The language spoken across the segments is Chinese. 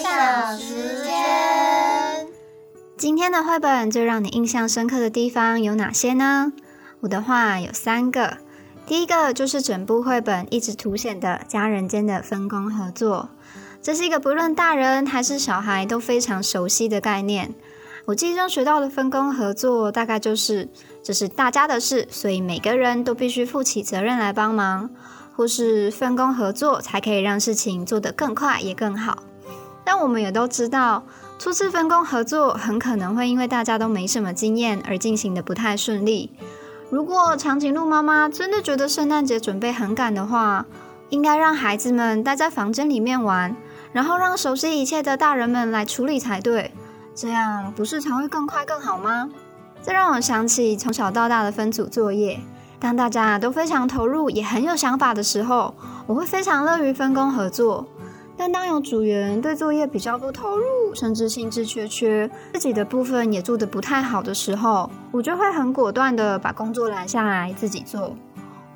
享时间。今天的绘本最让你印象深刻的地方有哪些呢？我的话有三个。第一个就是整部绘本一直凸显的家人间的分工合作，这是一个不论大人还是小孩都非常熟悉的概念。我记忆中学到的分工合作，大概就是这是大家的事，所以每个人都必须负起责任来帮忙，或是分工合作才可以让事情做得更快也更好。但我们也都知道，初次分工合作很可能会因为大家都没什么经验而进行的不太顺利。如果长颈鹿妈妈真的觉得圣诞节准备很赶的话，应该让孩子们待在房间里面玩，然后让熟悉一切的大人们来处理才对。这样不是才会更快更好吗？这让我想起从小到大的分组作业。当大家都非常投入，也很有想法的时候，我会非常乐于分工合作。但当有组员对作业比较不投入，甚至兴致缺缺，自己的部分也做得不太好的时候，我就会很果断的把工作揽下来自己做。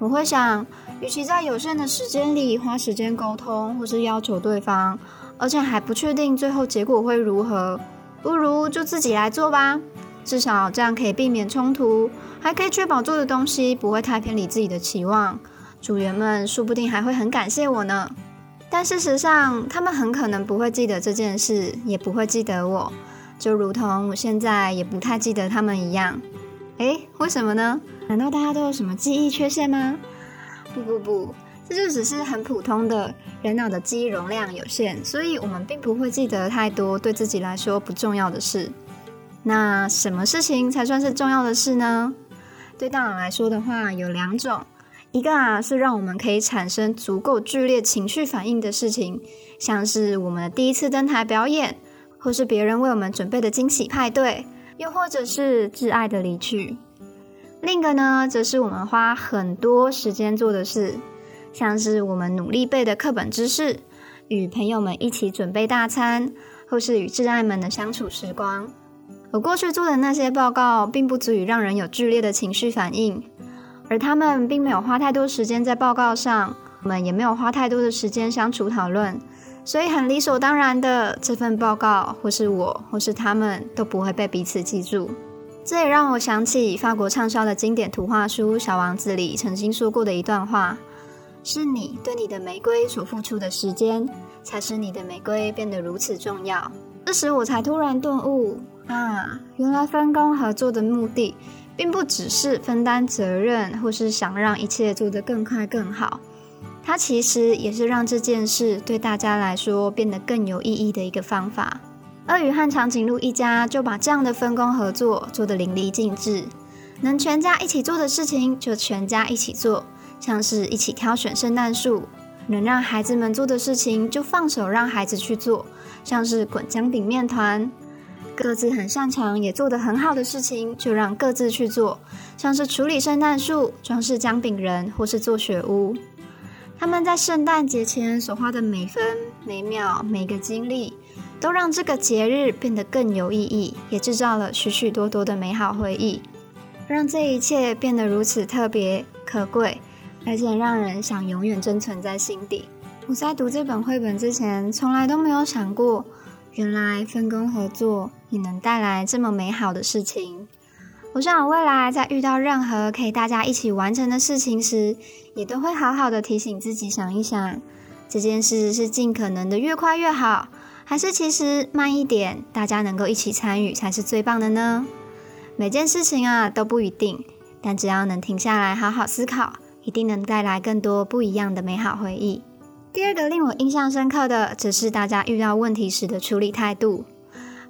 我会想，与其在有限的时间里花时间沟通，或是要求对方，而且还不确定最后结果会如何。不如就自己来做吧，至少这样可以避免冲突，还可以确保做的东西不会太偏离自己的期望。组员们说不定还会很感谢我呢。但事实上，他们很可能不会记得这件事，也不会记得我，就如同我现在也不太记得他们一样。诶，为什么呢？难道大家都有什么记忆缺陷吗？不不不。这就只是很普通的人脑的记忆容量有限，所以我们并不会记得太多对自己来说不重要的事。那什么事情才算是重要的事呢？对大脑来说的话，有两种，一个啊是让我们可以产生足够剧烈情绪反应的事情，像是我们的第一次登台表演，或是别人为我们准备的惊喜派对，又或者是挚爱的离去。另一个呢，则是我们花很多时间做的事。像是我们努力背的课本知识，与朋友们一起准备大餐，或是与挚爱们的相处时光。我过去做的那些报告，并不足以让人有剧烈的情绪反应，而他们并没有花太多时间在报告上，我们也没有花太多的时间相处讨论，所以很理所当然的，这份报告或是我或是他们都不会被彼此记住。这也让我想起法国畅销的经典图画书《小王子》里曾经说过的一段话。是你对你的玫瑰所付出的时间，才使你的玫瑰变得如此重要。这时我才突然顿悟啊，原来分工合作的目的，并不只是分担责任，或是想让一切做得更快更好。它其实也是让这件事对大家来说变得更有意义的一个方法。鳄鱼和长颈鹿一家就把这样的分工合作做得淋漓尽致，能全家一起做的事情就全家一起做。像是一起挑选圣诞树，能让孩子们做的事情就放手让孩子去做；像是滚姜饼面团，各自很擅长也做得很好的事情，就让各自去做；像是处理圣诞树、装饰姜饼人或是做雪屋。他们在圣诞节前所花的每分每秒每个精力，都让这个节日变得更有意义，也制造了许许多多的美好回忆，让这一切变得如此特别可贵。而且让人想永远珍存在心底。我在读这本绘本之前，从来都没有想过，原来分工合作也能带来这么美好的事情。我想未来在遇到任何可以大家一起完成的事情时，也都会好好的提醒自己想一想，这件事是尽可能的越快越好，还是其实慢一点，大家能够一起参与才是最棒的呢？每件事情啊都不一定，但只要能停下来好好思考。一定能带来更多不一样的美好回忆。第二个令我印象深刻的，则是大家遇到问题时的处理态度。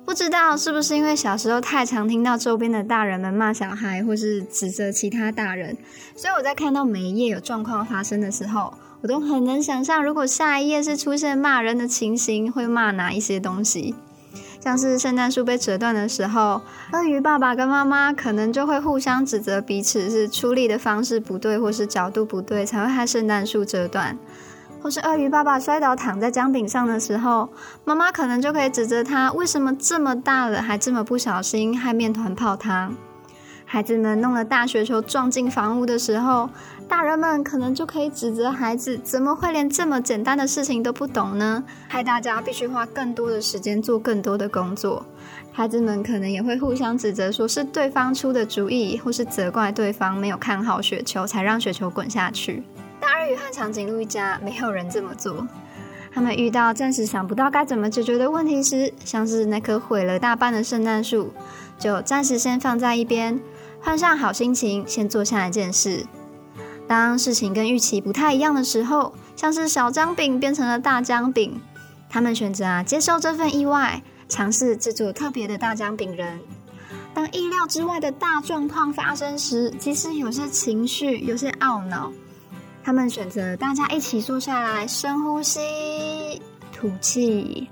不知道是不是因为小时候太常听到周边的大人们骂小孩，或是指责其他大人，所以我在看到每一页有状况发生的时候，我都很能想象，如果下一页是出现骂人的情形，会骂哪一些东西。像是圣诞树被折断的时候，鳄鱼爸爸跟妈妈可能就会互相指责彼此是处理的方式不对，或是角度不对，才会害圣诞树折断。或是鳄鱼爸爸摔倒躺在姜饼上的时候，妈妈可能就可以指责他为什么这么大了还这么不小心，害面团泡汤。孩子们弄了大雪球撞进房屋的时候，大人们可能就可以指责孩子怎么会连这么简单的事情都不懂呢？害大家必须花更多的时间做更多的工作。孩子们可能也会互相指责，说是对方出的主意，或是责怪对方没有看好雪球，才让雪球滚下去。鱼和长颈鹿一家没有人这么做。他们遇到暂时想不到该怎么解决的问题时，像是那棵毁了大半的圣诞树，就暂时先放在一边。换上好心情，先做下一件事。当事情跟预期不太一样的时候，像是小姜饼变成了大姜饼，他们选择啊接受这份意外，尝试制作特别的大姜饼人。当意料之外的大状况发生时，即使有些情绪，有些懊恼，他们选择大家一起坐下来，深呼吸，吐气，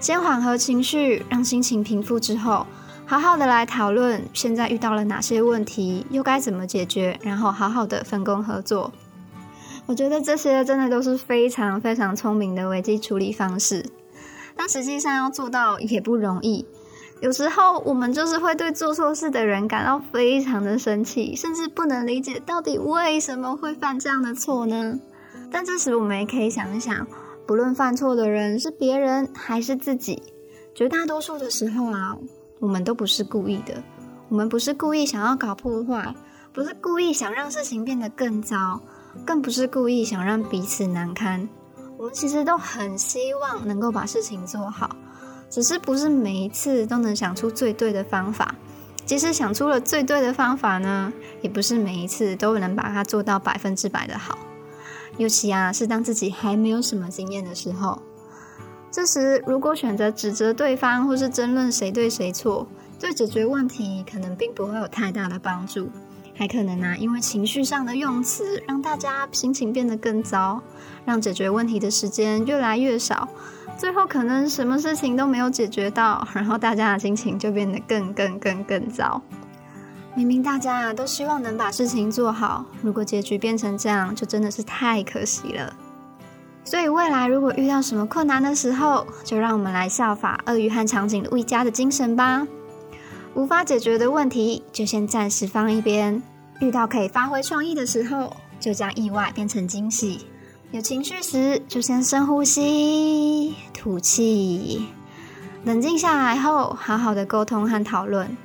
先缓和情绪，让心情平复之后。好好的来讨论现在遇到了哪些问题，又该怎么解决，然后好好的分工合作。我觉得这些真的都是非常非常聪明的危机处理方式，但实际上要做到也不容易。有时候我们就是会对做错事的人感到非常的生气，甚至不能理解到底为什么会犯这样的错呢？但这时我们也可以想一想，不论犯错的人是别人还是自己，绝大多数的时候啊。我们都不是故意的，我们不是故意想要搞破坏，不是故意想让事情变得更糟，更不是故意想让彼此难堪。我们其实都很希望能够把事情做好，只是不是每一次都能想出最对的方法。即使想出了最对的方法呢，也不是每一次都能把它做到百分之百的好。尤其啊，是当自己还没有什么经验的时候。这时，如果选择指责对方，或是争论谁对谁错，对解决问题可能并不会有太大的帮助，还可能啊，因为情绪上的用词，让大家心情变得更糟，让解决问题的时间越来越少，最后可能什么事情都没有解决到，然后大家的心情就变得更更更更糟。明明大家啊都希望能把事情做好，如果结局变成这样，就真的是太可惜了。所以未来如果遇到什么困难的时候，就让我们来效法鳄鱼和长颈鹿一家的精神吧。无法解决的问题，就先暂时放一边；遇到可以发挥创意的时候，就将意外变成惊喜。有情绪时，就先深呼吸，吐气，冷静下来后，好好的沟通和讨论。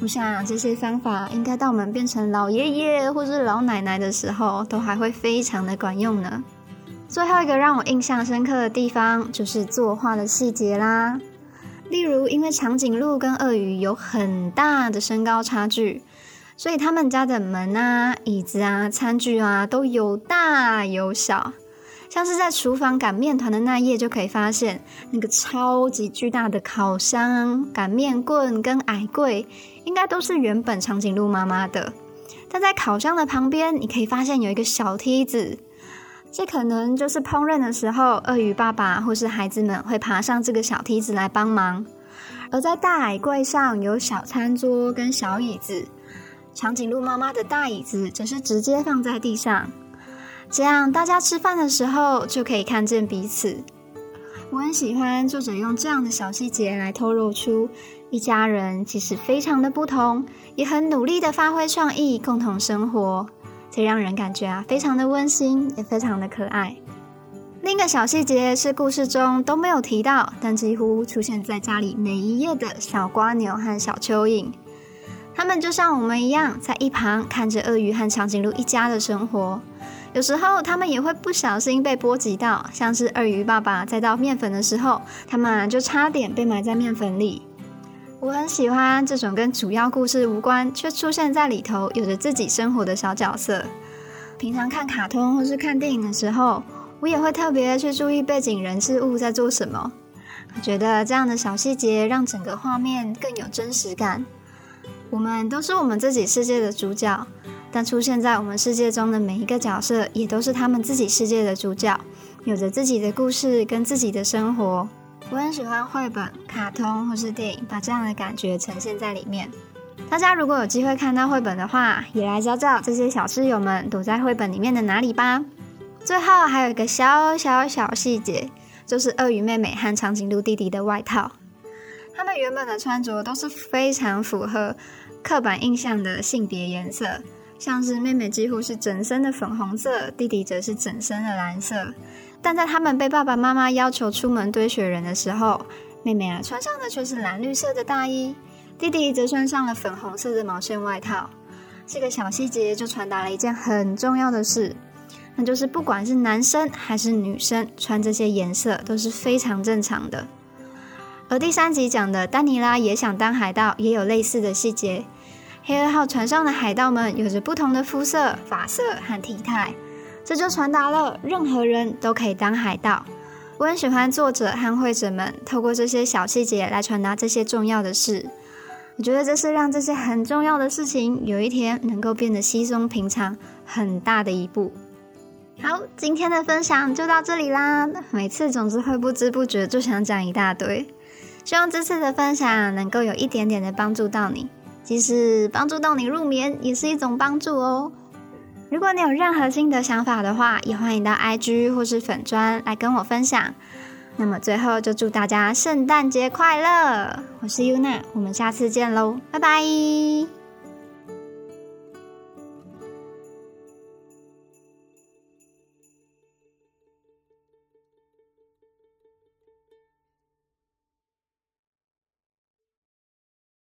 我想这些方法应该到我们变成老爷爷或是老奶奶的时候，都还会非常的管用呢。最后一个让我印象深刻的地方，就是作画的细节啦。例如，因为长颈鹿跟鳄鱼有很大的身高差距，所以他们家的门啊、椅子啊、餐具啊都有大有小。像是在厨房擀面团的那页就可以发现，那个超级巨大的烤箱、擀面棍跟矮柜，应该都是原本长颈鹿妈妈的。但在烤箱的旁边，你可以发现有一个小梯子。这可能就是烹饪的时候，鳄鱼爸爸或是孩子们会爬上这个小梯子来帮忙。而在大矮柜上有小餐桌跟小椅子，长颈鹿妈妈的大椅子则是直接放在地上，这样大家吃饭的时候就可以看见彼此。我很喜欢作者用这样的小细节来透露出一家人其实非常的不同，也很努力的发挥创意，共同生活。这让人感觉啊，非常的温馨，也非常的可爱。另一个小细节是故事中都没有提到，但几乎出现在家里每一页的小瓜牛和小蚯蚓。他们就像我们一样，在一旁看着鳄鱼和长颈鹿一家的生活。有时候他们也会不小心被波及到，像是鳄鱼爸爸在倒面粉的时候，他们就差点被埋在面粉里。我很喜欢这种跟主要故事无关，却出现在里头，有着自己生活的小角色。平常看卡通或是看电影的时候，我也会特别去注意背景人事物在做什么。我觉得这样的小细节让整个画面更有真实感。我们都是我们自己世界的主角，但出现在我们世界中的每一个角色，也都是他们自己世界的主角，有着自己的故事跟自己的生活。我很喜欢绘本、卡通或是电影，把这样的感觉呈现在里面。大家如果有机会看到绘本的话，也来找找这些小室友们躲在绘本里面的哪里吧。最后还有一个小小小细节，就是鳄鱼妹妹和长颈鹿弟弟的外套。他们原本的穿着都是非常符合刻板印象的性别颜色，像是妹妹几乎是整身的粉红色，弟弟则是整身的蓝色。但在他们被爸爸妈妈要求出门堆雪人的时候，妹妹啊穿上的却是蓝绿色的大衣，弟弟则穿上了粉红色的毛线外套。这个小细节就传达了一件很重要的事，那就是不管是男生还是女生，穿这些颜色都是非常正常的。而第三集讲的丹尼拉也想当海盗，也有类似的细节。黑二号船上的海盗们有着不同的肤色、发色和体态，这就传达了任何人都可以当海盗。我很喜欢作者和会者们透过这些小细节来传达这些重要的事。我觉得这是让这些很重要的事情有一天能够变得稀松平常很大的一步。好，今天的分享就到这里啦。每次总是会不知不觉就想讲一大堆。希望这次的分享能够有一点点的帮助到你，即使帮助到你入眠，也是一种帮助哦。如果你有任何新的想法的话，也欢迎到 IG 或是粉砖来跟我分享。那么最后就祝大家圣诞节快乐！我是 Yuna，我们下次见喽，拜拜。